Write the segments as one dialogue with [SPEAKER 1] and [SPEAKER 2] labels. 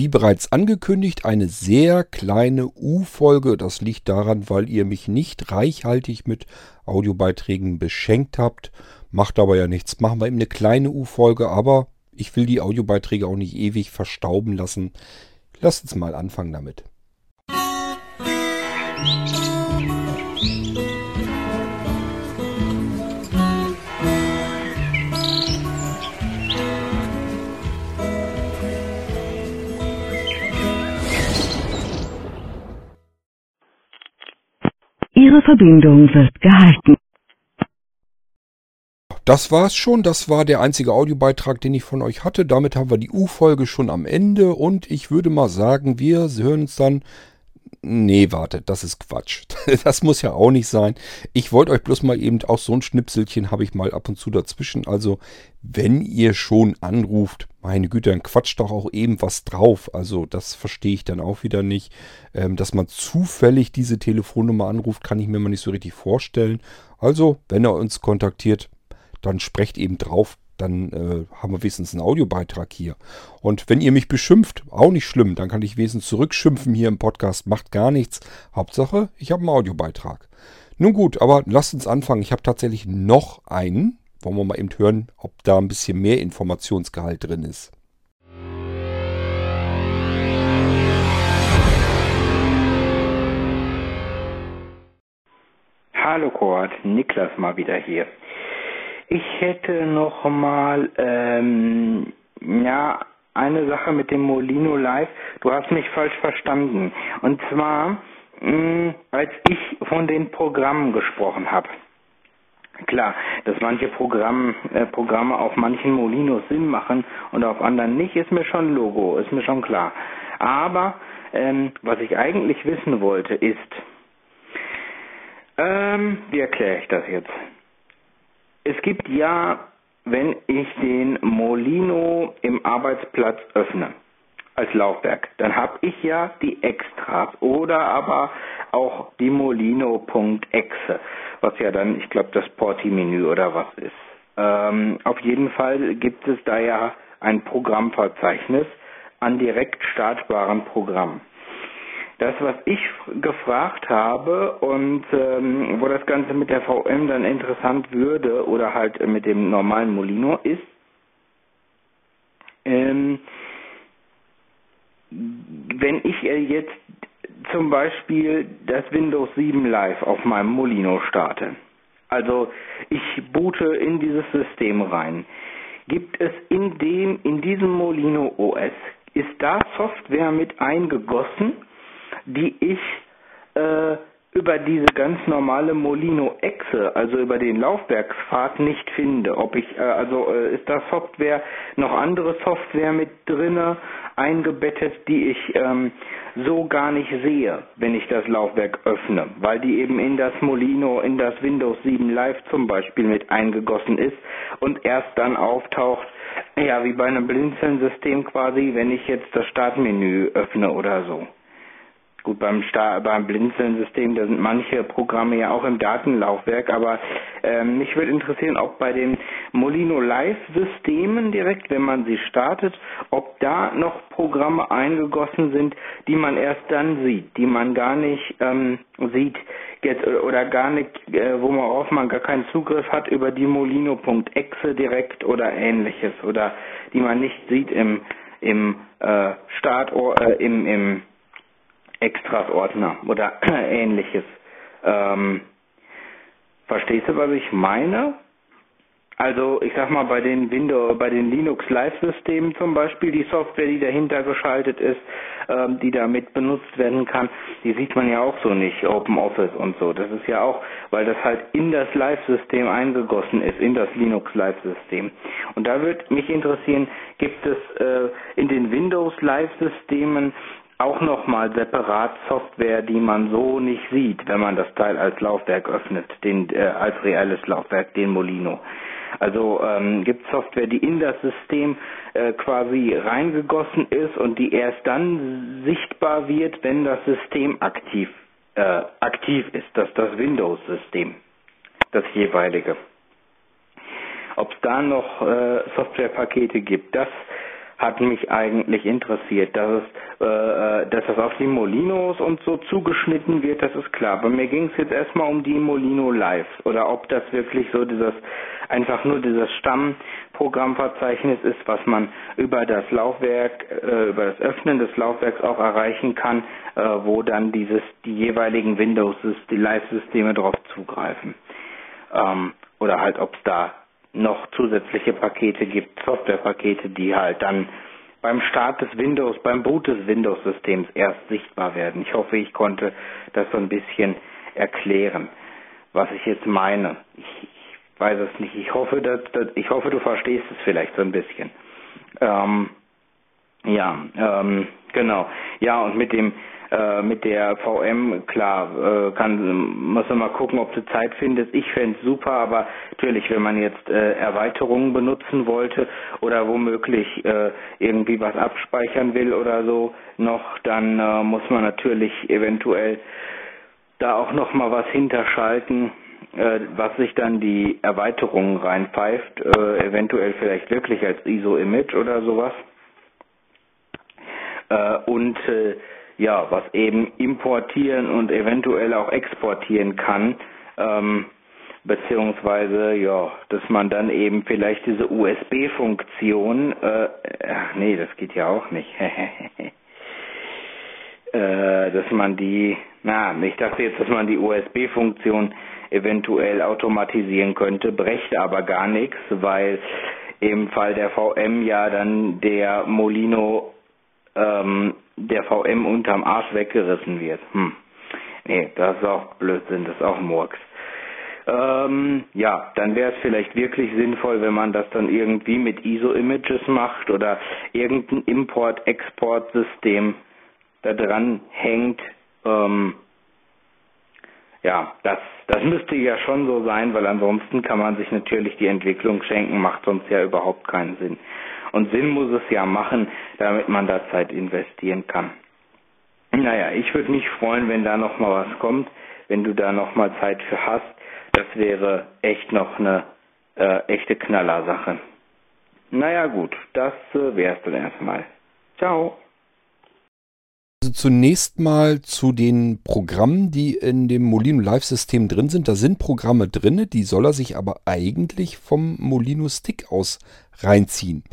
[SPEAKER 1] wie bereits angekündigt, eine sehr kleine U-Folge. Das liegt daran, weil ihr mich nicht reichhaltig mit Audiobeiträgen beschenkt habt. Macht aber ja nichts. Machen wir eben eine kleine U-Folge, aber ich will die Audiobeiträge auch nicht ewig verstauben lassen. Lasst uns mal anfangen damit.
[SPEAKER 2] Ihre Verbindung wird gehalten.
[SPEAKER 1] Das war's schon. Das war der einzige Audiobeitrag, den ich von euch hatte. Damit haben wir die U-Folge schon am Ende und ich würde mal sagen, wir hören uns dann. Nee, wartet, das ist Quatsch. Das muss ja auch nicht sein. Ich wollte euch bloß mal eben auch so ein Schnipselchen habe ich mal ab und zu dazwischen. Also, wenn ihr schon anruft, meine Güte, dann quatscht doch auch eben was drauf. Also, das verstehe ich dann auch wieder nicht. Ähm, dass man zufällig diese Telefonnummer anruft, kann ich mir mal nicht so richtig vorstellen. Also, wenn er uns kontaktiert, dann sprecht eben drauf, dann äh, haben wir wenigstens einen Audiobeitrag hier. Und wenn ihr mich beschimpft, auch nicht schlimm, dann kann ich wenigstens zurückschimpfen hier im Podcast, macht gar nichts. Hauptsache, ich habe einen Audiobeitrag. Nun gut, aber lasst uns anfangen. Ich habe tatsächlich noch einen. Wollen wir mal eben hören, ob da ein bisschen mehr Informationsgehalt drin ist.
[SPEAKER 3] Hallo Kurt, Niklas mal wieder hier. Ich hätte noch mal ähm, ja eine Sache mit dem Molino Live. Du hast mich falsch verstanden. Und zwar mh, mm, als ich von den Programmen gesprochen habe. Klar, dass manche Programm, äh, Programme auf manchen Molinos Sinn machen und auf anderen nicht, ist mir schon Logo, ist mir schon klar. Aber ähm, was ich eigentlich wissen wollte, ist, ähm, wie erkläre ich das jetzt? Es gibt ja, wenn ich den Molino im Arbeitsplatz öffne, als Laufwerk, dann habe ich ja die Extras oder aber auch die Molino.exe, was ja dann, ich glaube, das Porti-Menü oder was ist. Ähm, auf jeden Fall gibt es da ja ein Programmverzeichnis an direkt startbaren Programmen. Das, was ich gefragt habe und ähm, wo das Ganze mit der VM dann interessant würde oder halt mit dem normalen Molino ist, ähm, wenn ich jetzt zum Beispiel das Windows 7 Live auf meinem Molino starte, also ich boote in dieses System rein, gibt es in dem, in diesem Molino OS, ist da Software mit eingegossen, die ich äh, über diese ganz normale Molino Exe, also über den Laufwerkspfad nicht finde. Ob ich äh, also äh, ist da Software noch andere Software mit drinne eingebettet, die ich ähm, so gar nicht sehe, wenn ich das Laufwerk öffne, weil die eben in das Molino, in das Windows 7 Live zum Beispiel mit eingegossen ist und erst dann auftaucht, ja wie bei einem Blinzeln-System quasi, wenn ich jetzt das Startmenü öffne oder so. Gut, beim, beim Blinzeln-System, da sind manche Programme ja auch im Datenlaufwerk, aber ähm, mich würde interessieren, ob bei den Molino Live-Systemen direkt, wenn man sie startet, ob da noch Programme eingegossen sind, die man erst dann sieht, die man gar nicht ähm, sieht. Jetzt oder gar nicht, äh, wo man auf man gar keinen Zugriff hat über die Molino.exe direkt oder ähnliches oder die man nicht sieht im im äh, Start äh, im im Extras-Ordner oder ähnliches. Ähm, verstehst du, was ich meine? Also ich sag mal bei den Windows, bei den Linux Live-Systemen zum Beispiel, die Software, die dahinter geschaltet ist, ähm, die damit benutzt werden kann, die sieht man ja auch so nicht, OpenOffice und so. Das ist ja auch, weil das halt in das Live-System eingegossen ist, in das Linux Live-System. Und da würde mich interessieren, gibt es äh, in den Windows Live-Systemen auch nochmal separat Software, die man so nicht sieht, wenn man das Teil als Laufwerk öffnet, den, äh, als reelles Laufwerk, den Molino. Also ähm, gibt Software, die in das System äh, quasi reingegossen ist und die erst dann sichtbar wird, wenn das System aktiv äh, aktiv ist, das das Windows-System, das jeweilige. Ob es da noch äh, Softwarepakete gibt, das hat mich eigentlich interessiert. Dass es, äh, dass das auf die Molinos und so zugeschnitten wird, das ist klar. Bei mir ging es jetzt erstmal um die Molino Live oder ob das wirklich so dieses einfach nur dieses Stammprogrammverzeichnis ist, was man über das Laufwerk, äh, über das Öffnen des Laufwerks auch erreichen kann, äh, wo dann dieses die jeweiligen Windows die Live-Systeme drauf zugreifen. Ähm, oder halt ob es da noch zusätzliche Pakete gibt, Softwarepakete, die halt dann beim Start des Windows, beim Boot des Windows-Systems erst sichtbar werden. Ich hoffe, ich konnte das so ein bisschen erklären, was ich jetzt meine. Ich, ich weiß es nicht. Ich hoffe, dass, dass, ich hoffe, du verstehst es vielleicht so ein bisschen. Ähm, ja, ähm, genau. Ja, und mit dem äh, mit der VM, klar, äh, kann, muss man mal gucken, ob du Zeit findest. Ich fände es super, aber natürlich, wenn man jetzt äh, Erweiterungen benutzen wollte oder womöglich äh, irgendwie was abspeichern will oder so noch, dann äh, muss man natürlich eventuell da auch noch mal was hinterschalten, äh, was sich dann die Erweiterungen reinpfeift, äh, eventuell vielleicht wirklich als ISO-Image oder sowas. Äh, und äh, ja, was eben importieren und eventuell auch exportieren kann, ähm, beziehungsweise ja, dass man dann eben vielleicht diese USB-Funktion, äh, ach nee, das geht ja auch nicht, äh, dass man die, na, ich dachte jetzt, dass man die USB-Funktion eventuell automatisieren könnte, brächte aber gar nichts, weil im Fall der VM ja dann der Molino ähm, der VM unterm Arsch weggerissen wird. Hm. Nee, das ist auch Blödsinn, das ist auch Murks. Ähm, ja, dann wäre es vielleicht wirklich sinnvoll, wenn man das dann irgendwie mit ISO-Images macht oder irgendein Import-Export-System da dran hängt. Ähm, ja, das, das müsste ja schon so sein, weil ansonsten kann man sich natürlich die Entwicklung schenken, macht sonst ja überhaupt keinen Sinn. Und Sinn muss es ja machen, damit man da Zeit investieren kann. Naja, ich würde mich freuen, wenn da nochmal was kommt, wenn du da nochmal Zeit für hast. Das wäre echt noch eine äh, echte Knallersache. Naja gut, das äh, wär's dann erstmal. Ciao.
[SPEAKER 1] Also zunächst mal zu den Programmen, die in dem Molino Live-System drin sind. Da sind Programme drin, die soll er sich aber eigentlich vom Molino Stick aus reinziehen.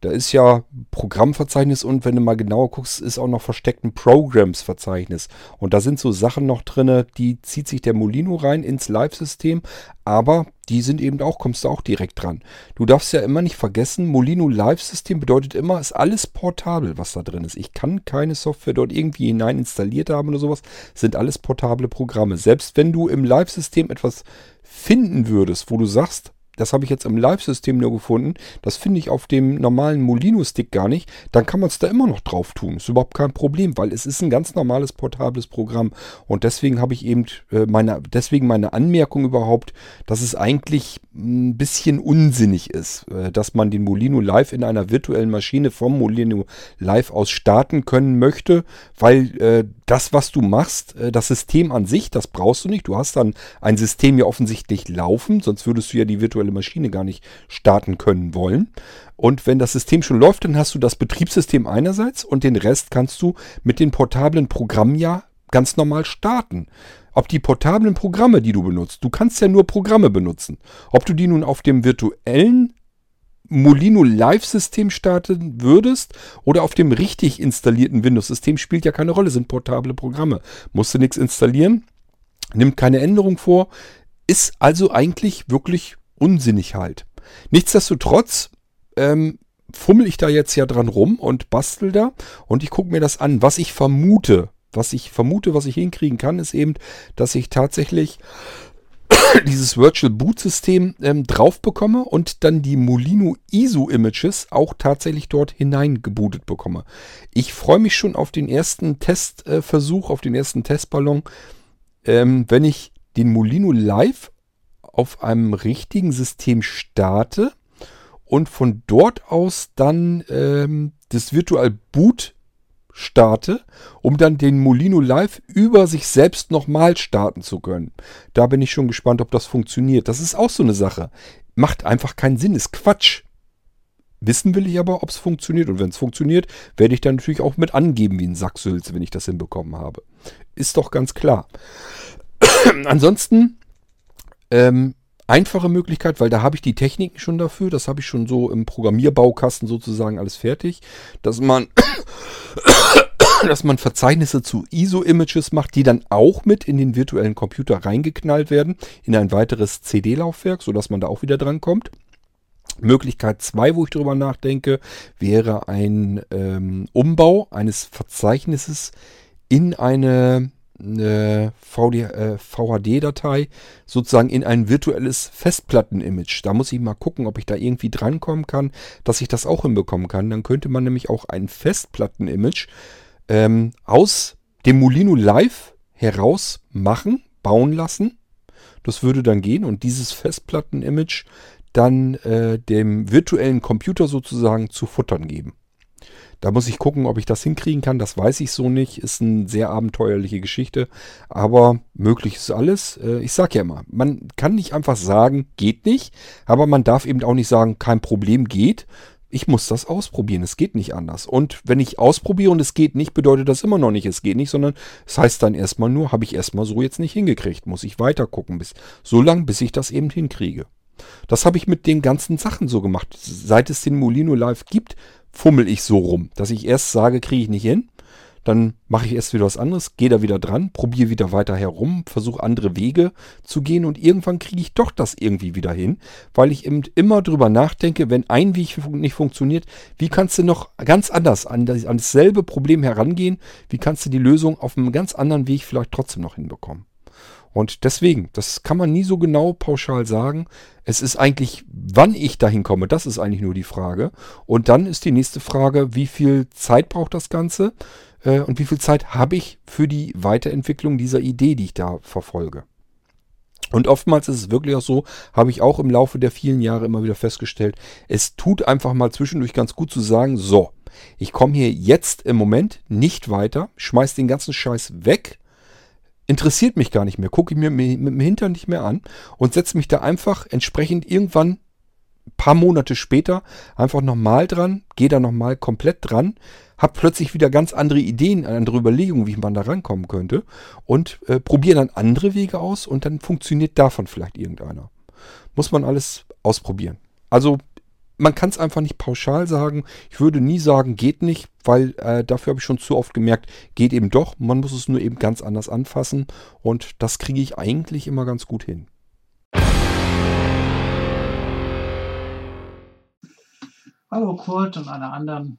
[SPEAKER 1] Da ist ja Programmverzeichnis und wenn du mal genauer guckst, ist auch noch versteckt ein Programs-Verzeichnis. Und da sind so Sachen noch drin, die zieht sich der Molino rein ins Live-System, aber die sind eben auch, kommst du auch direkt dran. Du darfst ja immer nicht vergessen, Molino Live-System bedeutet immer, ist alles portabel, was da drin ist. Ich kann keine Software dort irgendwie hinein installiert haben oder sowas, sind alles portable Programme. Selbst wenn du im Live-System etwas finden würdest, wo du sagst, das habe ich jetzt im Live-System nur gefunden. Das finde ich auf dem normalen Molino-Stick gar nicht. Dann kann man es da immer noch drauf tun. Ist überhaupt kein Problem, weil es ist ein ganz normales portables Programm. Und deswegen habe ich eben äh, meine, deswegen meine Anmerkung überhaupt, dass es eigentlich ein bisschen unsinnig ist, äh, dass man den Molino Live in einer virtuellen Maschine vom Molino Live aus starten können möchte, weil äh, das, was du machst, äh, das System an sich, das brauchst du nicht. Du hast dann ein System ja offensichtlich laufen, sonst würdest du ja die virtuelle Maschine gar nicht starten können wollen. Und wenn das System schon läuft, dann hast du das Betriebssystem einerseits und den Rest kannst du mit den portablen Programmen ja ganz normal starten. Ob die portablen Programme, die du benutzt, du kannst ja nur Programme benutzen. Ob du die nun auf dem virtuellen Molino Live-System starten würdest oder auf dem richtig installierten Windows-System, spielt ja keine Rolle, sind portable Programme. Musst du nichts installieren, nimmt keine Änderung vor, ist also eigentlich wirklich unsinnig halt. Nichtsdestotrotz ähm, fummel ich da jetzt ja dran rum und bastel da und ich gucke mir das an. Was ich vermute, was ich vermute, was ich hinkriegen kann, ist eben, dass ich tatsächlich dieses Virtual Boot System ähm, drauf bekomme und dann die Molino ISO Images auch tatsächlich dort hineingebootet bekomme. Ich freue mich schon auf den ersten Testversuch, äh, auf den ersten Testballon, ähm, wenn ich den Molino Live auf einem richtigen System starte und von dort aus dann ähm, das Virtual Boot starte, um dann den Molino Live über sich selbst nochmal starten zu können. Da bin ich schon gespannt, ob das funktioniert. Das ist auch so eine Sache. Macht einfach keinen Sinn, ist Quatsch. Wissen will ich aber, ob es funktioniert. Und wenn es funktioniert, werde ich dann natürlich auch mit angeben wie ein Sacksülze, wenn ich das hinbekommen habe. Ist doch ganz klar. Ansonsten ähm, einfache Möglichkeit, weil da habe ich die Techniken schon dafür. Das habe ich schon so im Programmierbaukasten sozusagen alles fertig, dass man dass man Verzeichnisse zu ISO-Images macht, die dann auch mit in den virtuellen Computer reingeknallt werden, in ein weiteres CD-Laufwerk, sodass man da auch wieder dran kommt. Möglichkeit 2, wo ich drüber nachdenke, wäre ein ähm, Umbau eines Verzeichnisses in eine, äh, VHD-Datei, sozusagen in ein virtuelles Festplatten-Image. Da muss ich mal gucken, ob ich da irgendwie drankommen kann, dass ich das auch hinbekommen kann. Dann könnte man nämlich auch ein Festplatten-Image ähm, aus dem Molino Live heraus machen, bauen lassen. Das würde dann gehen und dieses Festplatten-Image dann äh, dem virtuellen Computer sozusagen zu futtern geben. Da muss ich gucken, ob ich das hinkriegen kann. Das weiß ich so nicht. Ist eine sehr abenteuerliche Geschichte. Aber möglich ist alles. Äh, ich sage ja immer, man kann nicht einfach sagen, geht nicht. Aber man darf eben auch nicht sagen, kein Problem geht. Ich muss das ausprobieren. Es geht nicht anders. Und wenn ich ausprobiere und es geht nicht, bedeutet das immer noch nicht, es geht nicht, sondern es heißt dann erstmal nur, habe ich erstmal so jetzt nicht hingekriegt. Muss ich weiter gucken, bis, so lange, bis ich das eben hinkriege. Das habe ich mit den ganzen Sachen so gemacht. Seit es den Molino Live gibt, fummel ich so rum, dass ich erst sage, kriege ich nicht hin. Dann mache ich erst wieder was anderes, gehe da wieder dran, probiere wieder weiter herum, versuche andere Wege zu gehen und irgendwann kriege ich doch das irgendwie wieder hin, weil ich eben immer drüber nachdenke, wenn ein Weg nicht funktioniert, wie kannst du noch ganz anders an, das, an dasselbe Problem herangehen, wie kannst du die Lösung auf einem ganz anderen Weg vielleicht trotzdem noch hinbekommen. Und deswegen, das kann man nie so genau pauschal sagen. Es ist eigentlich, wann ich dahin komme, das ist eigentlich nur die Frage. Und dann ist die nächste Frage, wie viel Zeit braucht das Ganze äh, und wie viel Zeit habe ich für die Weiterentwicklung dieser Idee, die ich da verfolge. Und oftmals ist es wirklich auch so, habe ich auch im Laufe der vielen Jahre immer wieder festgestellt, es tut einfach mal zwischendurch ganz gut zu sagen, so, ich komme hier jetzt im Moment nicht weiter, schmeiß den ganzen Scheiß weg interessiert mich gar nicht mehr, gucke ich mir mit dem Hintern nicht mehr an und setze mich da einfach entsprechend irgendwann paar Monate später einfach nochmal dran, gehe da nochmal komplett dran, habe plötzlich wieder ganz andere Ideen, andere Überlegungen, wie man da rankommen könnte und äh, probiere dann andere Wege aus und dann funktioniert davon vielleicht irgendeiner. Muss man alles ausprobieren. Also man kann es einfach nicht pauschal sagen. Ich würde nie sagen, geht nicht, weil äh, dafür habe ich schon zu oft gemerkt, geht eben doch. Man muss es nur eben ganz anders anfassen und das kriege ich eigentlich immer ganz gut hin.
[SPEAKER 4] Hallo Kurt und alle anderen.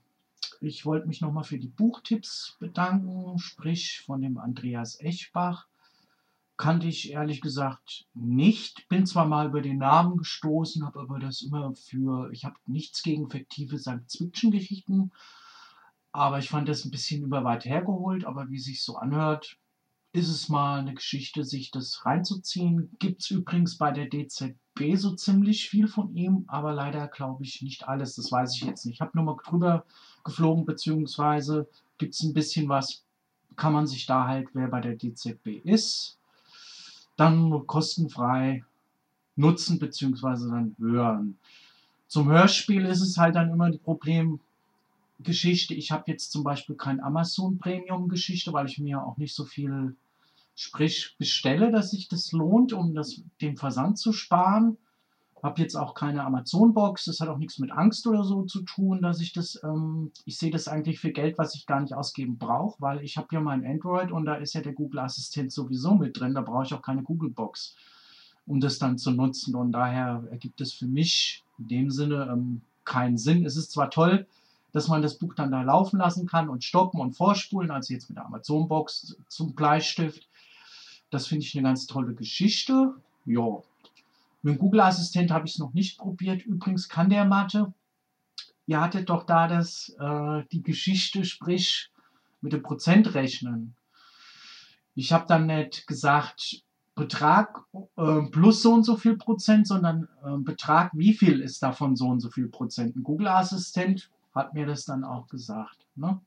[SPEAKER 4] Ich wollte mich nochmal für die Buchtipps bedanken, sprich von dem Andreas Echbach kannte ich ehrlich gesagt nicht. Bin zwar mal über den Namen gestoßen, habe aber das immer für, ich habe nichts gegen fiktive Science-Fiction-Geschichten, aber ich fand das ein bisschen über weit hergeholt, aber wie sich so anhört, ist es mal eine Geschichte, sich das reinzuziehen. Gibt es übrigens bei der DZB so ziemlich viel von ihm, aber leider glaube ich nicht alles, das weiß ich jetzt nicht. Ich habe nur mal drüber geflogen, beziehungsweise gibt es ein bisschen was, kann man sich da halt, wer bei der DZB ist, dann kostenfrei nutzen bzw. dann hören. Zum Hörspiel ist es halt dann immer die Problemgeschichte. Ich habe jetzt zum Beispiel kein Amazon Premium Geschichte, weil ich mir auch nicht so viel sprich bestelle, dass sich das lohnt, um das, den Versand zu sparen. Habe jetzt auch keine Amazon-Box. Das hat auch nichts mit Angst oder so zu tun, dass ich das, ähm, ich sehe das eigentlich für Geld, was ich gar nicht ausgeben brauche, weil ich habe ja mein Android und da ist ja der Google-Assistent sowieso mit drin. Da brauche ich auch keine Google-Box, um das dann zu nutzen. Und daher ergibt es für mich in dem Sinne ähm, keinen Sinn. Es ist zwar toll, dass man das Buch dann da laufen lassen kann und stoppen und vorspulen, also jetzt mit der Amazon-Box zum Bleistift. Das finde ich eine ganz tolle Geschichte. Ja, mit dem Google Assistent habe ich es noch nicht probiert. Übrigens kann der Mathe. Ihr hattet doch da das, äh, die Geschichte, sprich mit dem Prozentrechnen. Ich habe dann nicht gesagt, Betrag äh, plus so und so viel Prozent, sondern äh, Betrag, wie viel ist davon so und so viel Prozent. Ein Google-Assistent hat mir das dann auch gesagt. Ne?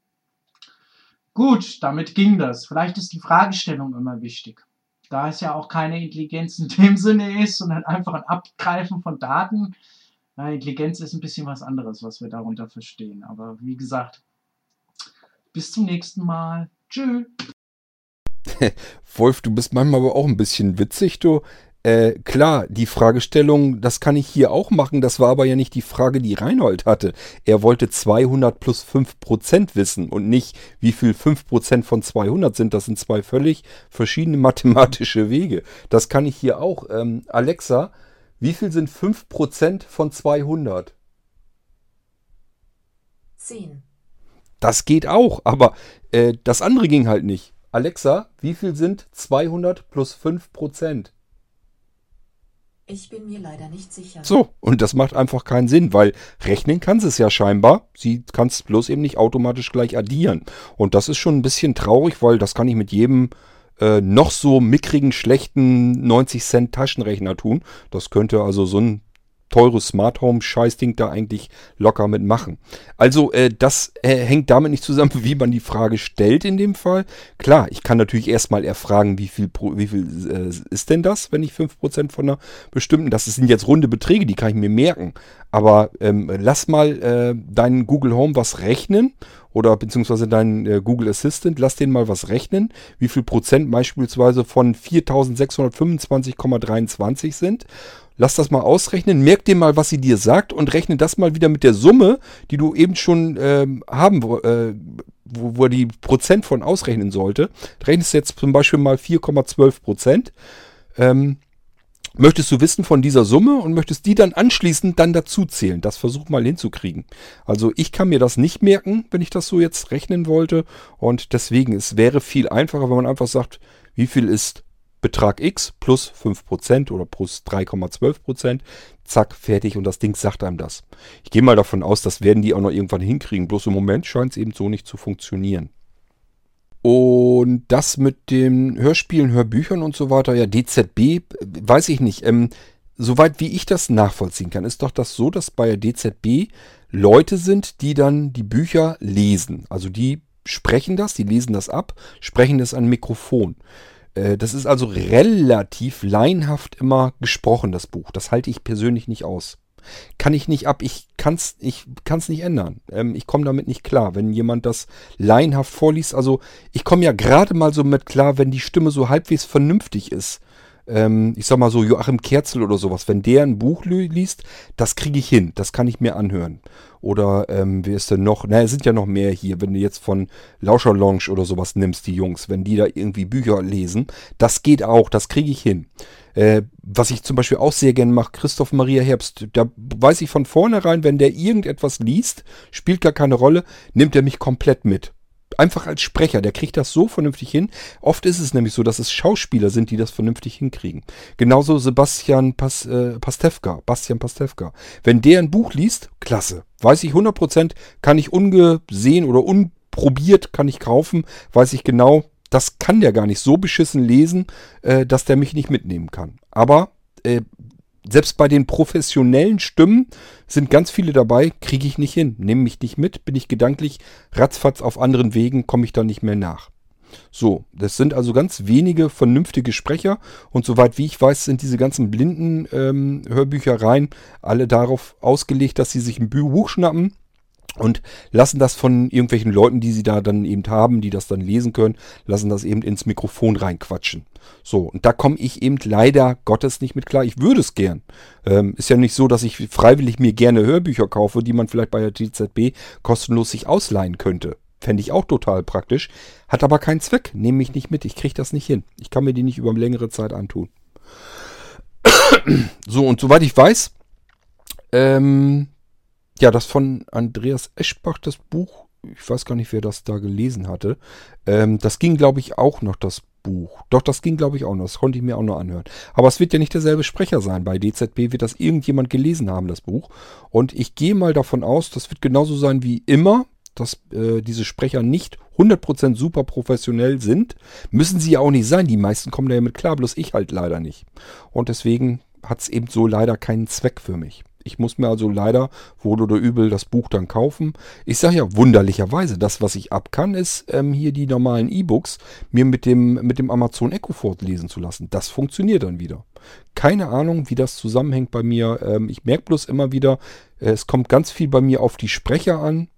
[SPEAKER 4] Gut, damit ging das. Vielleicht ist die Fragestellung immer wichtig da es ja auch keine Intelligenz in dem Sinne ist, sondern einfach ein Abgreifen von Daten, Na, Intelligenz ist ein bisschen was anderes, was wir darunter verstehen. Aber wie gesagt, bis zum nächsten Mal. Tschüss.
[SPEAKER 1] Wolf, du bist manchmal aber auch ein bisschen witzig, du. Äh, klar, die Fragestellung, das kann ich hier auch machen, das war aber ja nicht die Frage, die Reinhold hatte. Er wollte 200 plus 5% wissen und nicht, wie viel 5% von 200 sind. Das sind zwei völlig verschiedene mathematische Wege. Das kann ich hier auch. Ähm, Alexa, wie viel sind 5% von 200?
[SPEAKER 5] 10,
[SPEAKER 1] Das geht auch, aber äh, das andere ging halt nicht. Alexa, wie viel sind 200 plus 5%?
[SPEAKER 5] Ich bin mir leider nicht sicher.
[SPEAKER 1] So, und das macht einfach keinen Sinn, weil rechnen kann sie es ja scheinbar. Sie kann es bloß eben nicht automatisch gleich addieren. Und das ist schon ein bisschen traurig, weil das kann ich mit jedem äh, noch so mickrigen, schlechten 90 Cent Taschenrechner tun. Das könnte also so ein teures Smart Home Scheißding da eigentlich locker mitmachen. Also äh, das äh, hängt damit nicht zusammen, wie man die Frage stellt in dem Fall. Klar, ich kann natürlich erstmal erfragen, wie viel, wie viel äh, ist denn das, wenn ich 5% von einer bestimmten, das sind jetzt runde Beträge, die kann ich mir merken. Aber ähm, lass mal äh, deinen Google Home was rechnen oder beziehungsweise deinen äh, Google Assistant, lass den mal was rechnen, wie viel Prozent beispielsweise von 4625,23 sind. Lass das mal ausrechnen, merk dir mal, was sie dir sagt und rechne das mal wieder mit der Summe, die du eben schon ähm, haben, äh, wo, wo er die Prozent von ausrechnen sollte. Rechnest jetzt zum Beispiel mal 4,12 Prozent. Ähm, möchtest du wissen von dieser Summe und möchtest die dann anschließend dann dazu zählen. Das versuch mal hinzukriegen. Also ich kann mir das nicht merken, wenn ich das so jetzt rechnen wollte. Und deswegen, es wäre viel einfacher, wenn man einfach sagt, wie viel ist Betrag X plus 5% oder plus 3,12%. Zack, fertig und das Ding sagt einem das. Ich gehe mal davon aus, das werden die auch noch irgendwann hinkriegen. Bloß im Moment scheint es eben so nicht zu funktionieren. Und das mit den Hörspielen, Hörbüchern und so weiter, ja, DZB, weiß ich nicht. Ähm, soweit wie ich das nachvollziehen kann, ist doch das so, dass bei der DZB Leute sind, die dann die Bücher lesen. Also die sprechen das, die lesen das ab, sprechen das an Mikrofon. Äh, Das ist also relativ laienhaft immer gesprochen, das Buch. Das halte ich persönlich nicht aus. Kann ich nicht ab, ich kann es ich kann's nicht ändern. Ähm, ich komme damit nicht klar, wenn jemand das laienhaft vorliest. Also ich komme ja gerade mal so mit klar, wenn die Stimme so halbwegs vernünftig ist. Ähm, ich sag mal so Joachim Kerzel oder sowas, wenn der ein Buch li- liest, das kriege ich hin, das kann ich mir anhören. Oder ähm, wer ist denn noch? Na, es sind ja noch mehr hier, wenn du jetzt von Lauscher Lounge oder sowas nimmst, die Jungs, wenn die da irgendwie Bücher lesen, das geht auch, das kriege ich hin. Äh, was ich zum Beispiel auch sehr gern mache, Christoph Maria Herbst, da weiß ich von vornherein, wenn der irgendetwas liest, spielt gar keine Rolle, nimmt er mich komplett mit. Einfach als Sprecher, der kriegt das so vernünftig hin. Oft ist es nämlich so, dass es Schauspieler sind, die das vernünftig hinkriegen. Genauso Sebastian Pas, äh, Pastewka, Bastian Pastewka. Wenn der ein Buch liest, klasse. Weiß ich 100%, kann ich ungesehen oder unprobiert, kann ich kaufen, weiß ich genau, das kann der gar nicht so beschissen lesen, äh, dass der mich nicht mitnehmen kann. Aber äh, selbst bei den professionellen Stimmen sind ganz viele dabei, kriege ich nicht hin, nehme mich nicht mit, bin ich gedanklich ratzfatz auf anderen Wegen, komme ich da nicht mehr nach. So, das sind also ganz wenige vernünftige Sprecher und soweit wie ich weiß, sind diese ganzen blinden ähm, Hörbüchereien alle darauf ausgelegt, dass sie sich ein Buch schnappen und lassen das von irgendwelchen Leuten, die sie da dann eben haben, die das dann lesen können, lassen das eben ins Mikrofon reinquatschen. So, und da komme ich eben leider Gottes nicht mit klar. Ich würde es gern. Ähm, ist ja nicht so, dass ich freiwillig mir gerne Hörbücher kaufe, die man vielleicht bei der TZB kostenlos sich ausleihen könnte. Fände ich auch total praktisch. Hat aber keinen Zweck. Nehme ich nicht mit. Ich kriege das nicht hin. Ich kann mir die nicht über längere Zeit antun. so, und soweit ich weiß, ähm, ja, das von Andreas Eschbach, das Buch, ich weiß gar nicht, wer das da gelesen hatte. Ähm, das ging, glaube ich, auch noch, das Buch. Doch, das ging, glaube ich, auch noch. Das konnte ich mir auch noch anhören. Aber es wird ja nicht derselbe Sprecher sein. Bei DZB wird das irgendjemand gelesen haben, das Buch. Und ich gehe mal davon aus, das wird genauso sein wie immer, dass äh, diese Sprecher nicht 100% super professionell sind. Müssen sie ja auch nicht sein. Die meisten kommen da ja mit klar, bloß ich halt leider nicht. Und deswegen hat es eben so leider keinen Zweck für mich. Ich muss mir also leider wohl oder übel das Buch dann kaufen. Ich sage ja wunderlicherweise, das, was ich ab kann, ist ähm, hier die normalen E-Books mir mit dem, mit dem Amazon Echo fortlesen zu lassen. Das funktioniert dann wieder. Keine Ahnung, wie das zusammenhängt bei mir. Ähm, ich merke bloß immer wieder, äh, es kommt ganz viel bei mir auf die Sprecher an.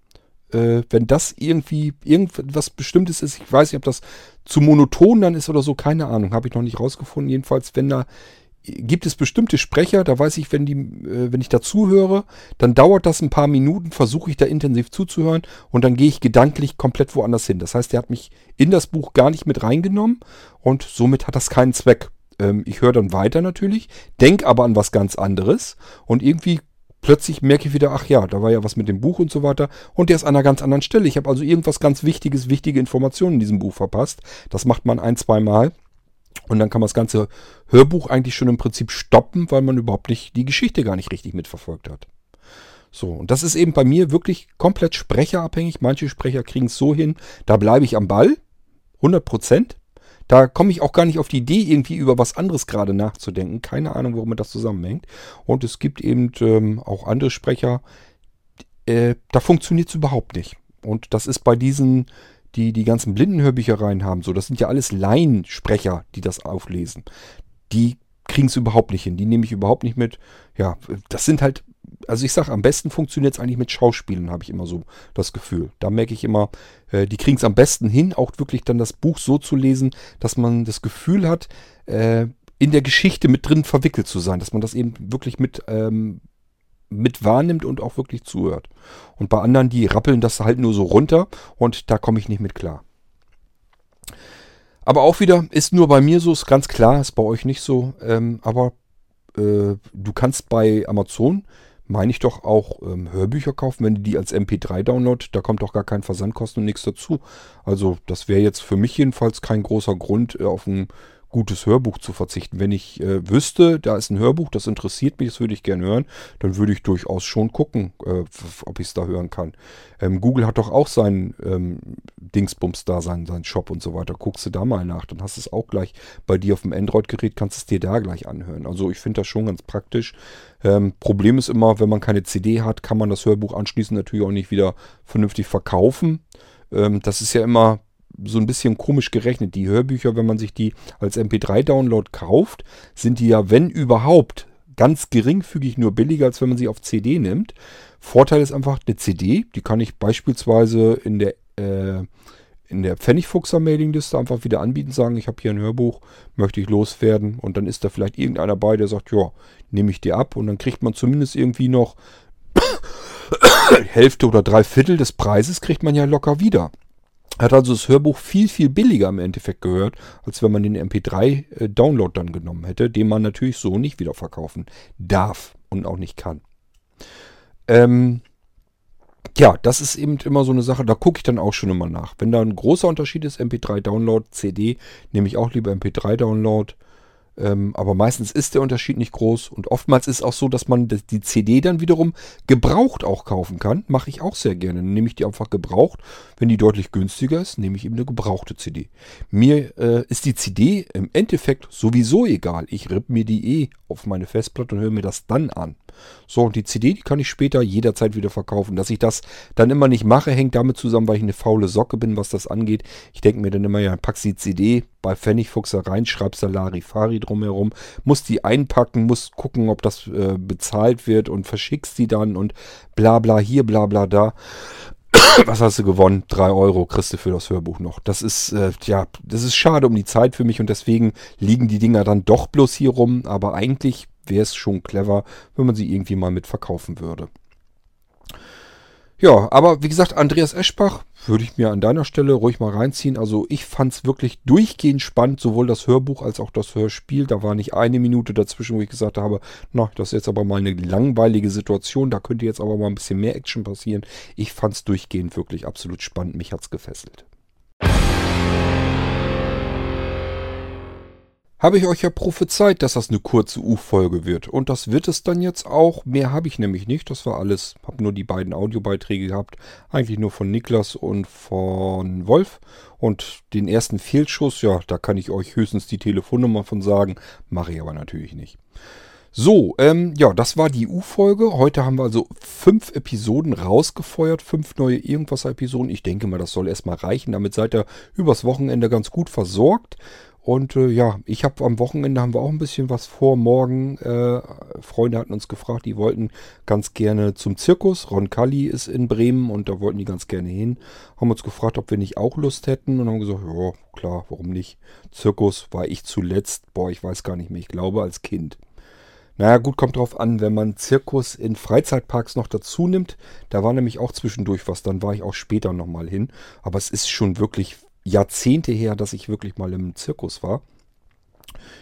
[SPEAKER 1] Äh, wenn das irgendwie irgendwas Bestimmtes ist, ich weiß nicht, ob das zu monoton dann ist oder so, keine Ahnung, habe ich noch nicht rausgefunden. Jedenfalls, wenn da gibt es bestimmte Sprecher, da weiß ich, wenn die, äh, wenn ich da zuhöre, dann dauert das ein paar Minuten, versuche ich da intensiv zuzuhören und dann gehe ich gedanklich komplett woanders hin. Das heißt, der hat mich in das Buch gar nicht mit reingenommen und somit hat das keinen Zweck. Ähm, ich höre dann weiter natürlich, denke aber an was ganz anderes und irgendwie plötzlich merke ich wieder, ach ja, da war ja was mit dem Buch und so weiter und der ist an einer ganz anderen Stelle. Ich habe also irgendwas ganz Wichtiges, wichtige Informationen in diesem Buch verpasst. Das macht man ein, zwei Mal. Und dann kann man das ganze Hörbuch eigentlich schon im Prinzip stoppen, weil man überhaupt nicht die Geschichte gar nicht richtig mitverfolgt hat. So, und das ist eben bei mir wirklich komplett sprecherabhängig. Manche Sprecher kriegen es so hin, da bleibe ich am Ball, 100 Prozent. Da komme ich auch gar nicht auf die Idee, irgendwie über was anderes gerade nachzudenken. Keine Ahnung, warum das zusammenhängt. Und es gibt eben ähm, auch andere Sprecher, äh, da funktioniert es überhaupt nicht. Und das ist bei diesen die die ganzen Blindenhörbüchereien haben, so, das sind ja alles Laiensprecher, die das auflesen. Die kriegen es überhaupt nicht hin. Die nehme ich überhaupt nicht mit. Ja, das sind halt, also ich sage, am besten funktioniert es eigentlich mit Schauspielen, habe ich immer so das Gefühl. Da merke ich immer, äh, die kriegen es am besten hin, auch wirklich dann das Buch so zu lesen, dass man das Gefühl hat, äh, in der Geschichte mit drin verwickelt zu sein, dass man das eben wirklich mit ähm, mit wahrnimmt und auch wirklich zuhört. Und bei anderen, die rappeln das halt nur so runter und da komme ich nicht mit klar. Aber auch wieder, ist nur bei mir so, ist ganz klar, ist bei euch nicht so. Ähm, aber äh, du kannst bei Amazon, meine ich doch, auch ähm, Hörbücher kaufen, wenn du die als MP3 download. Da kommt doch gar kein Versandkosten und nichts dazu. Also das wäre jetzt für mich jedenfalls kein großer Grund, äh, auf ein gutes Hörbuch zu verzichten. Wenn ich äh, wüsste, da ist ein Hörbuch, das interessiert mich, das würde ich gerne hören, dann würde ich durchaus schon gucken, äh, ob ich es da hören kann. Ähm, Google hat doch auch seinen ähm, Dingsbums da, seinen, seinen Shop und so weiter. Guckst du da mal nach, dann hast du es auch gleich bei dir auf dem Android-Gerät, kannst es dir da gleich anhören. Also ich finde das schon ganz praktisch. Ähm, Problem ist immer, wenn man keine CD hat, kann man das Hörbuch anschließend natürlich auch nicht wieder vernünftig verkaufen. Ähm, das ist ja immer so ein bisschen komisch gerechnet. Die Hörbücher, wenn man sich die als MP3-Download kauft, sind die ja, wenn überhaupt, ganz geringfügig nur billiger, als wenn man sie auf CD nimmt. Vorteil ist einfach eine CD, die kann ich beispielsweise in der, äh, in der Pfennigfuchser Mailingliste einfach wieder anbieten, sagen, ich habe hier ein Hörbuch, möchte ich loswerden und dann ist da vielleicht irgendeiner bei, der sagt, ja, nehme ich dir ab und dann kriegt man zumindest irgendwie noch Hälfte oder drei Viertel des Preises kriegt man ja locker wieder. Hat also das Hörbuch viel, viel billiger im Endeffekt gehört, als wenn man den MP3-Download äh, dann genommen hätte, den man natürlich so nicht wieder verkaufen darf und auch nicht kann. Ähm, ja, das ist eben immer so eine Sache, da gucke ich dann auch schon immer nach. Wenn da ein großer Unterschied ist, MP3-Download, CD, nehme ich auch lieber MP3-Download. Ähm, aber meistens ist der Unterschied nicht groß und oftmals ist auch so, dass man die CD dann wiederum gebraucht auch kaufen kann. Mache ich auch sehr gerne. Dann nehme ich die einfach gebraucht. Wenn die deutlich günstiger ist, nehme ich eben eine gebrauchte CD. Mir äh, ist die CD im Endeffekt sowieso egal. Ich rippe mir die eh auf meine Festplatte und höre mir das dann an. So, und die CD, die kann ich später jederzeit wieder verkaufen. Dass ich das dann immer nicht mache, hängt damit zusammen, weil ich eine faule Socke bin, was das angeht. Ich denke mir dann immer, ja, packst die CD bei Pfennigfuchser rein, schreibst da Larifari drumherum, musst die einpacken, musst gucken, ob das äh, bezahlt wird und verschickst die dann und bla bla hier, bla bla da. Was hast du gewonnen? Drei Euro kriegst du für das Hörbuch noch. Das ist, äh, ja, das ist schade um die Zeit für mich und deswegen liegen die Dinger dann doch bloß hier rum. Aber eigentlich wäre es schon clever, wenn man sie irgendwie mal mit verkaufen würde. Ja, aber wie gesagt, Andreas Eschbach würde ich mir an deiner Stelle ruhig mal reinziehen. Also ich fand es wirklich durchgehend spannend, sowohl das Hörbuch als auch das Hörspiel. Da war nicht eine Minute dazwischen, wo ich gesagt habe, na, das ist jetzt aber mal eine langweilige Situation. Da könnte jetzt aber mal ein bisschen mehr Action passieren. Ich fand es durchgehend wirklich absolut spannend. Mich hat es gefesselt. Habe ich euch ja prophezeit, dass das eine kurze U-Folge wird. Und das wird es dann jetzt auch. Mehr habe ich nämlich nicht. Das war alles. Habe nur die beiden Audiobeiträge gehabt. Eigentlich nur von Niklas und von Wolf. Und den ersten Fehlschuss, ja, da kann ich euch höchstens die Telefonnummer von sagen. Mache ich aber natürlich nicht. So, ähm, ja, das war die U-Folge. Heute haben wir also fünf Episoden rausgefeuert, fünf neue Irgendwas-Episoden. Ich denke mal, das soll erstmal reichen. Damit seid ihr übers Wochenende ganz gut versorgt. Und äh, ja, ich habe am Wochenende haben wir auch ein bisschen was vor. Morgen, äh, Freunde hatten uns gefragt, die wollten ganz gerne zum Zirkus. Ron Kalli ist in Bremen und da wollten die ganz gerne hin. Haben uns gefragt, ob wir nicht auch Lust hätten und haben gesagt, ja, klar, warum nicht? Zirkus war ich zuletzt, boah, ich weiß gar nicht mehr, ich glaube als Kind. Naja, gut, kommt drauf an, wenn man Zirkus in Freizeitparks noch dazu nimmt. Da war nämlich auch zwischendurch was, dann war ich auch später nochmal hin. Aber es ist schon wirklich Jahrzehnte her, dass ich wirklich mal im Zirkus war.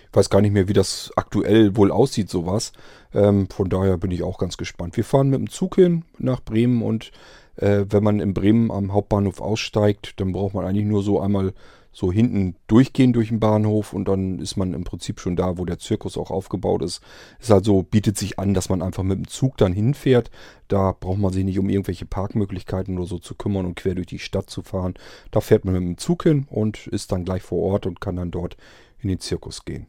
[SPEAKER 1] Ich weiß gar nicht mehr, wie das aktuell wohl aussieht, sowas. Ähm, von daher bin ich auch ganz gespannt. Wir fahren mit dem Zug hin nach Bremen und äh, wenn man in Bremen am Hauptbahnhof aussteigt, dann braucht man eigentlich nur so einmal so hinten durchgehen durch den Bahnhof und dann ist man im Prinzip schon da, wo der Zirkus auch aufgebaut ist. Es also bietet sich an, dass man einfach mit dem Zug dann hinfährt. Da braucht man sich nicht um irgendwelche Parkmöglichkeiten oder so zu kümmern und quer durch die Stadt zu fahren. Da fährt man mit dem Zug hin und ist dann gleich vor Ort und kann dann dort in den Zirkus gehen.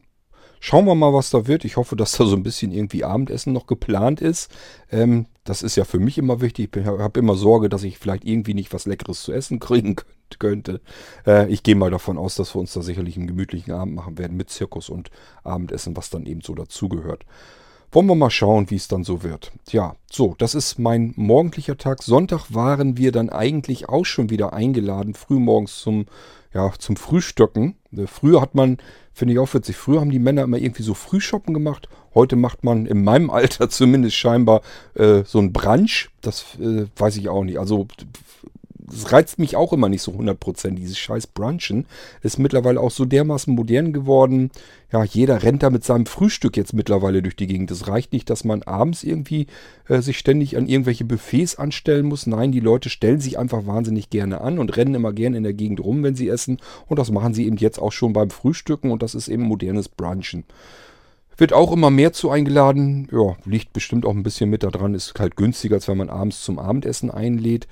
[SPEAKER 1] Schauen wir mal, was da wird. Ich hoffe, dass da so ein bisschen irgendwie Abendessen noch geplant ist. Ähm, das ist ja für mich immer wichtig. Ich habe immer Sorge, dass ich vielleicht irgendwie nicht was Leckeres zu essen kriegen könnte. Äh, ich gehe mal davon aus, dass wir uns da sicherlich einen gemütlichen Abend machen werden mit Zirkus und Abendessen, was dann eben so dazugehört. Wollen wir mal schauen, wie es dann so wird. Tja, so, das ist mein morgendlicher Tag. Sonntag waren wir dann eigentlich auch schon wieder eingeladen, frühmorgens zum, ja, zum Frühstöcken. Äh, früher hat man Finde ich auch witzig. Früher haben die Männer immer irgendwie so Frühshoppen gemacht. Heute macht man in meinem Alter zumindest scheinbar äh, so ein Brunch. Das äh, weiß ich auch nicht. Also das reizt mich auch immer nicht so 100%, dieses scheiß Brunchen. Ist mittlerweile auch so dermaßen modern geworden. Ja, jeder rennt da mit seinem Frühstück jetzt mittlerweile durch die Gegend. Es reicht nicht, dass man abends irgendwie äh, sich ständig an irgendwelche Buffets anstellen muss. Nein, die Leute stellen sich einfach wahnsinnig gerne an und rennen immer gerne in der Gegend rum, wenn sie essen. Und das machen sie eben jetzt auch schon beim Frühstücken und das ist eben modernes Brunchen. Wird auch immer mehr zu eingeladen. Ja, liegt bestimmt auch ein bisschen mit daran. Ist halt günstiger, als wenn man abends zum Abendessen einlädt.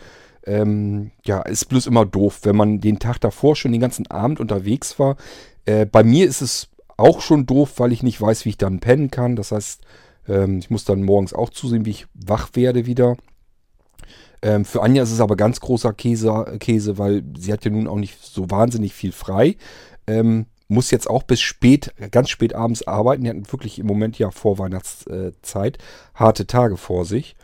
[SPEAKER 1] Ähm, ja, ist bloß immer doof, wenn man den Tag davor schon den ganzen Abend unterwegs war. Äh, bei mir ist es auch schon doof, weil ich nicht weiß, wie ich dann pennen kann. Das heißt, ähm, ich muss dann morgens auch zusehen, wie ich wach werde wieder. Ähm, für Anja ist es aber ganz großer Käse, Käse, weil sie hat ja nun auch nicht so wahnsinnig viel frei. Ähm, muss jetzt auch bis spät, ganz spät abends arbeiten. Die hatten wirklich im Moment ja vor Weihnachtszeit harte Tage vor sich.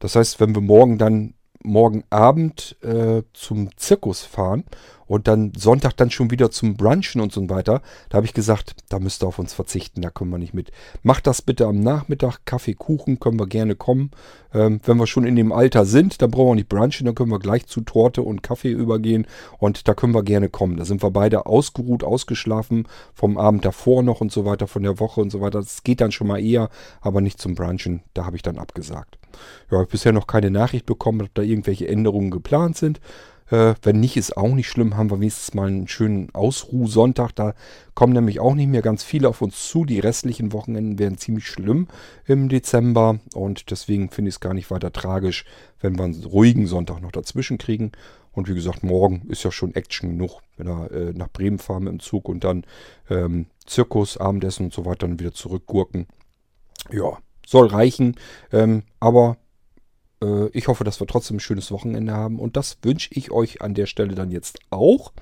[SPEAKER 1] Das heißt, wenn wir morgen dann morgen Abend äh, zum Zirkus fahren und dann Sonntag dann schon wieder zum Brunchen und so weiter. Da habe ich gesagt, da müsst ihr auf uns verzichten, da kommen wir nicht mit. Macht das bitte am Nachmittag, Kaffee, Kuchen, können wir gerne kommen. Ähm, wenn wir schon in dem Alter sind, dann brauchen wir nicht brunchen, dann können wir gleich zu Torte und Kaffee übergehen und da können wir gerne kommen. Da sind wir beide ausgeruht, ausgeschlafen vom Abend davor noch und so weiter, von der Woche und so weiter. Das geht dann schon mal eher, aber nicht zum Brunchen. Da habe ich dann abgesagt. Ja, habe bisher noch keine Nachricht bekommen, ob da irgendwelche Änderungen geplant sind. Äh, wenn nicht, ist auch nicht schlimm. Haben wir wenigstens mal einen schönen Ausruhsonntag. Da kommen nämlich auch nicht mehr ganz viele auf uns zu. Die restlichen Wochenenden werden ziemlich schlimm im Dezember. Und deswegen finde ich es gar nicht weiter tragisch, wenn wir einen ruhigen Sonntag noch dazwischen kriegen. Und wie gesagt, morgen ist ja schon Action genug, wenn wir äh, nach Bremen fahren mit dem Zug und dann ähm, Zirkus, Abendessen und so weiter dann wieder zurückgurken. Ja, soll reichen. Ähm, aber äh, ich hoffe, dass wir trotzdem ein schönes Wochenende haben. Und das wünsche ich euch an der Stelle dann jetzt auch.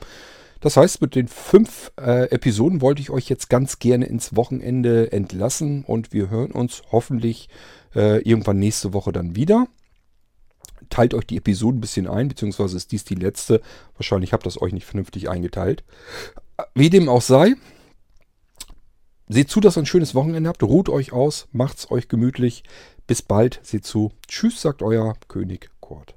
[SPEAKER 1] Das heißt, mit den fünf äh, Episoden wollte ich euch jetzt ganz gerne ins Wochenende entlassen. Und wir hören uns hoffentlich äh, irgendwann nächste Woche dann wieder. Teilt euch die Episoden ein bisschen ein, beziehungsweise ist dies die letzte. Wahrscheinlich habt ihr das euch nicht vernünftig eingeteilt. Wie dem auch sei, Seht zu, dass ihr ein schönes Wochenende habt. Ruht euch aus, macht's euch gemütlich. Bis bald. Seht zu. Tschüss, sagt euer König Kurt.